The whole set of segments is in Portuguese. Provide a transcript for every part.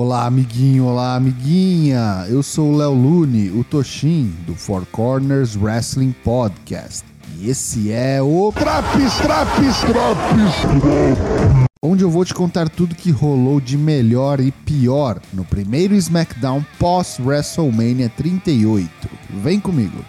Olá, amiguinho, olá, amiguinha. Eu sou o Léo Lune, o Toshin, do Four Corners Wrestling Podcast. E esse é o Traps, Traps, Traps, onde eu vou te contar tudo que rolou de melhor e pior no primeiro SmackDown pós WrestleMania 38. Vem comigo.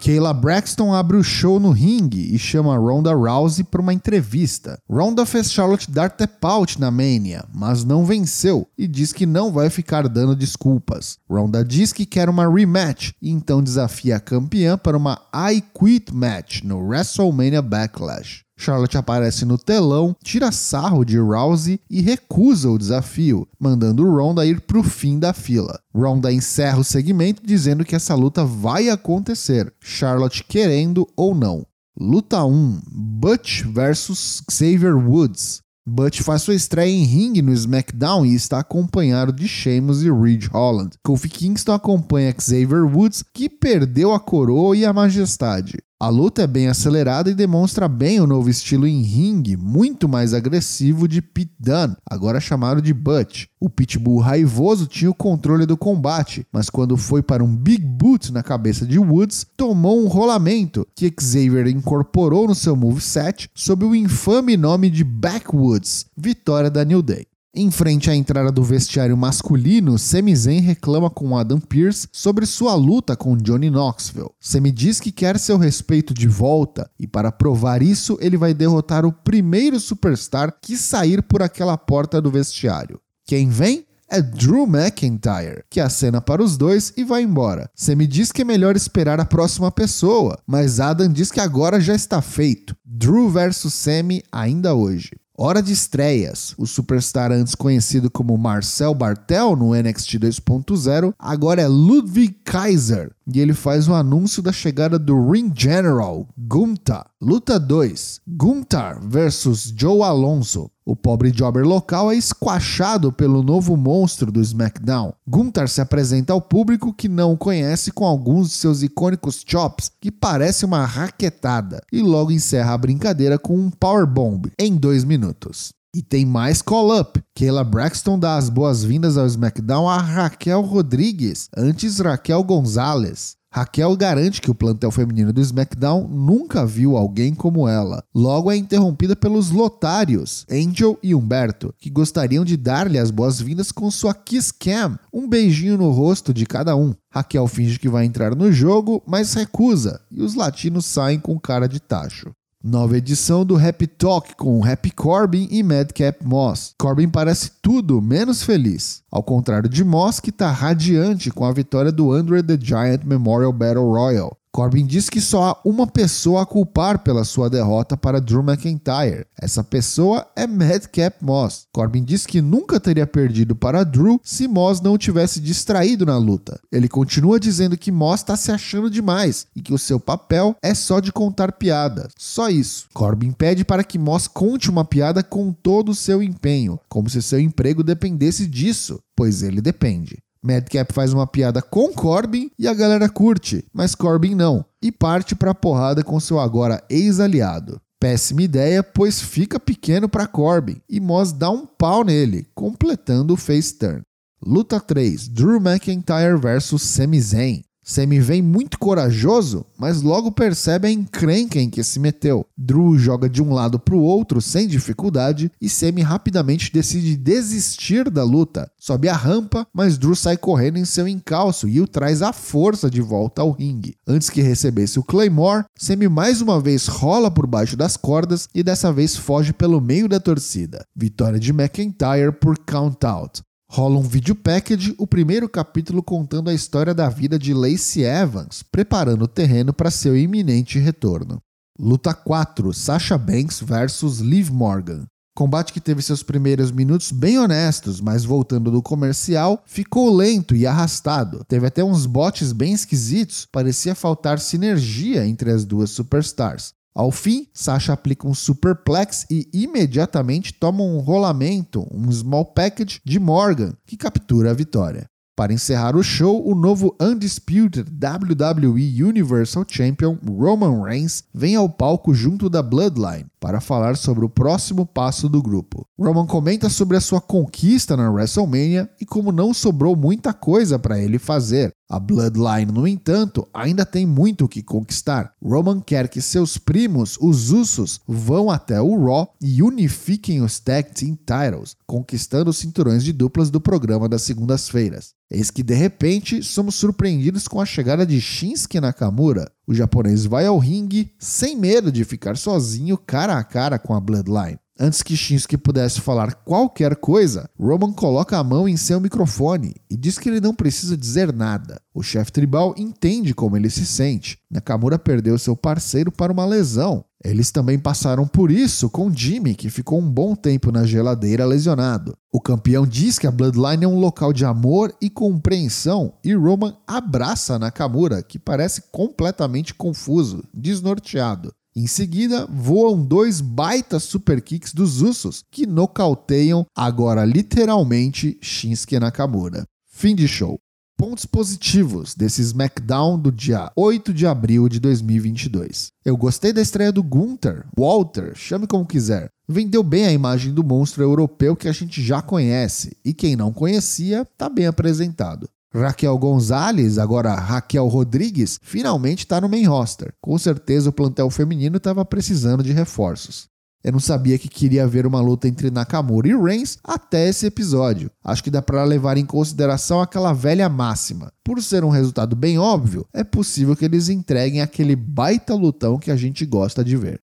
Kayla Braxton abre o show no ringue e chama Ronda Rousey para uma entrevista. Ronda fez Charlotte dar tap out na Mania, mas não venceu e diz que não vai ficar dando desculpas. Ronda diz que quer uma rematch e então desafia a campeã para uma I Quit match no WrestleMania Backlash. Charlotte aparece no telão, tira sarro de Rousey e recusa o desafio, mandando Ronda ir para o fim da fila. Ronda encerra o segmento dizendo que essa luta vai acontecer, Charlotte querendo ou não. Luta 1: Butch vs Xavier Woods. Butch faz sua estreia em ringue no SmackDown e está acompanhado de Sheamus e Ridge Holland. Kofi Kingston acompanha Xavier Woods, que perdeu a coroa e a majestade. A luta é bem acelerada e demonstra bem o novo estilo em ringue, muito mais agressivo de Pete Dunne, agora chamado de Butch. O Pitbull raivoso tinha o controle do combate, mas quando foi para um Big Boot na cabeça de Woods, tomou um rolamento que Xavier incorporou no seu moveset sob o infame nome de Backwoods, vitória da New Day. Em frente à entrada do vestiário masculino, Sami Zayn reclama com Adam Pearce sobre sua luta com Johnny Knoxville. Sami diz que quer seu respeito de volta e para provar isso, ele vai derrotar o primeiro superstar que sair por aquela porta do vestiário. Quem vem? é Drew McIntyre, que acena para os dois e vai embora. Sami diz que é melhor esperar a próxima pessoa, mas Adam diz que agora já está feito. Drew versus Sami ainda hoje. Hora de estreias. O superstar antes conhecido como Marcel Bartel no NXT 2.0, agora é Ludwig Kaiser. E ele faz o anúncio da chegada do Ring General, Gunther. Luta 2: Gunther versus Joe Alonso. O pobre jobber local é esquachado pelo novo monstro do SmackDown. Gunther se apresenta ao público que não o conhece com alguns de seus icônicos chops, que parece uma raquetada, e logo encerra a brincadeira com um powerbomb em dois minutos. E tem mais call-up. Kayla Braxton dá as boas-vindas ao SmackDown a Raquel Rodrigues, antes Raquel Gonzalez. Raquel garante que o plantel feminino do SmackDown nunca viu alguém como ela. Logo é interrompida pelos lotários, Angel e Humberto, que gostariam de dar-lhe as boas-vindas com sua Kiss Cam, um beijinho no rosto de cada um. Raquel finge que vai entrar no jogo, mas recusa, e os latinos saem com cara de tacho. Nova edição do Happy Talk com Happy Corbin e Madcap Moss. Corbin parece tudo menos feliz, ao contrário de Moss que está radiante com a vitória do Andre the Giant Memorial Battle Royal. Corbin diz que só há uma pessoa a culpar pela sua derrota para Drew McIntyre. Essa pessoa é Madcap Moss. Corbin diz que nunca teria perdido para Drew se Moss não tivesse distraído na luta. Ele continua dizendo que Moss está se achando demais e que o seu papel é só de contar piadas. Só isso. Corbin pede para que Moss conte uma piada com todo o seu empenho, como se seu emprego dependesse disso, pois ele depende. Madcap faz uma piada com Corbin e a galera curte, mas Corbin não, e parte pra porrada com seu agora ex-aliado. Péssima ideia, pois fica pequeno para Corbin e Moss dá um pau nele, completando o face turn. Luta 3: Drew McIntyre vs Sami Zayn. Sami vem muito corajoso, mas logo percebe a encrenca em que se meteu. Drew joga de um lado para o outro sem dificuldade e Sami rapidamente decide desistir da luta. Sobe a rampa, mas Drew sai correndo em seu encalço e o traz à força de volta ao ringue. Antes que recebesse o Claymore, Sami mais uma vez rola por baixo das cordas e dessa vez foge pelo meio da torcida. Vitória de McIntyre por count out. Rola um vídeo package, o primeiro capítulo contando a história da vida de Lacey Evans, preparando o terreno para seu iminente retorno. Luta 4: Sasha Banks versus Liv Morgan. Combate que teve seus primeiros minutos bem honestos, mas voltando do comercial, ficou lento e arrastado. Teve até uns botes bem esquisitos, parecia faltar sinergia entre as duas superstars. Ao fim, Sasha aplica um superplex e imediatamente toma um rolamento, um small package de Morgan, que captura a vitória. Para encerrar o show, o novo Undisputed WWE Universal Champion Roman Reigns vem ao palco junto da Bloodline para falar sobre o próximo passo do grupo. Roman comenta sobre a sua conquista na WrestleMania e como não sobrou muita coisa para ele fazer. A Bloodline, no entanto, ainda tem muito o que conquistar. Roman quer que seus primos, os Usos, vão até o Raw e unifiquem os Tag Team Titles, conquistando os cinturões de duplas do programa das segundas-feiras. Eis que de repente somos surpreendidos com a chegada de Shinsuke Nakamura. O japonês vai ao ringue sem medo de ficar sozinho cara a cara com a Bloodline. Antes que Shinsuke pudesse falar qualquer coisa, Roman coloca a mão em seu microfone e diz que ele não precisa dizer nada. O chefe tribal entende como ele se sente. Nakamura perdeu seu parceiro para uma lesão. Eles também passaram por isso com Jimmy, que ficou um bom tempo na geladeira lesionado. O campeão diz que a Bloodline é um local de amor e compreensão, e Roman abraça Nakamura, que parece completamente confuso, desnorteado. Em seguida, voam dois baita super kicks dos Usos, que nocauteiam, agora literalmente, Shinsuke Nakamura. Fim de show. Pontos positivos desse SmackDown do dia 8 de abril de 2022. Eu gostei da estreia do Gunther, Walter, chame como quiser. Vendeu bem a imagem do monstro europeu que a gente já conhece, e quem não conhecia, está bem apresentado. Raquel Gonzalez, agora Raquel Rodrigues, finalmente está no main roster. Com certeza o plantel feminino estava precisando de reforços. Eu não sabia que queria haver uma luta entre Nakamura e Reigns até esse episódio. Acho que dá para levar em consideração aquela velha máxima. Por ser um resultado bem óbvio, é possível que eles entreguem aquele baita lutão que a gente gosta de ver.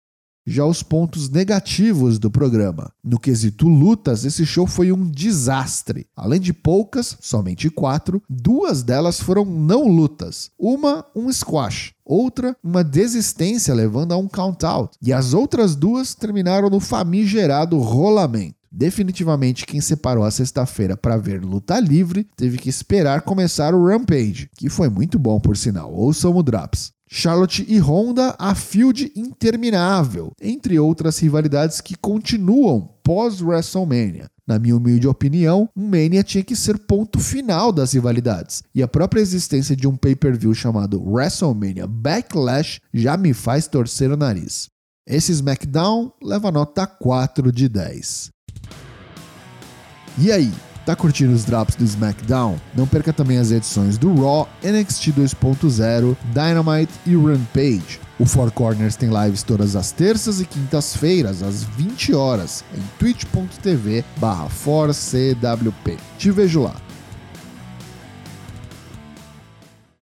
Já os pontos negativos do programa. No quesito lutas, esse show foi um desastre. Além de poucas, somente quatro, duas delas foram não lutas. Uma, um squash. Outra, uma desistência levando a um count-out. E as outras duas terminaram no famigerado rolamento. Definitivamente, quem separou a sexta-feira para ver luta livre teve que esperar começar o Rampage, que foi muito bom por sinal. Ouçam o Drops. Charlotte e Honda a field interminável, entre outras rivalidades que continuam pós-WrestleMania. Na minha humilde opinião, um Mania tinha que ser ponto final das rivalidades, e a própria existência de um pay-per-view chamado WrestleMania Backlash já me faz torcer o nariz. Esse SmackDown leva nota 4 de 10. E aí, Tá curtindo os drops do SmackDown? Não perca também as edições do Raw, NXT 2.0, Dynamite e Rampage. O Four Corners tem lives todas as terças e quintas-feiras, às 20 horas, em twitch.tv barra Te vejo lá.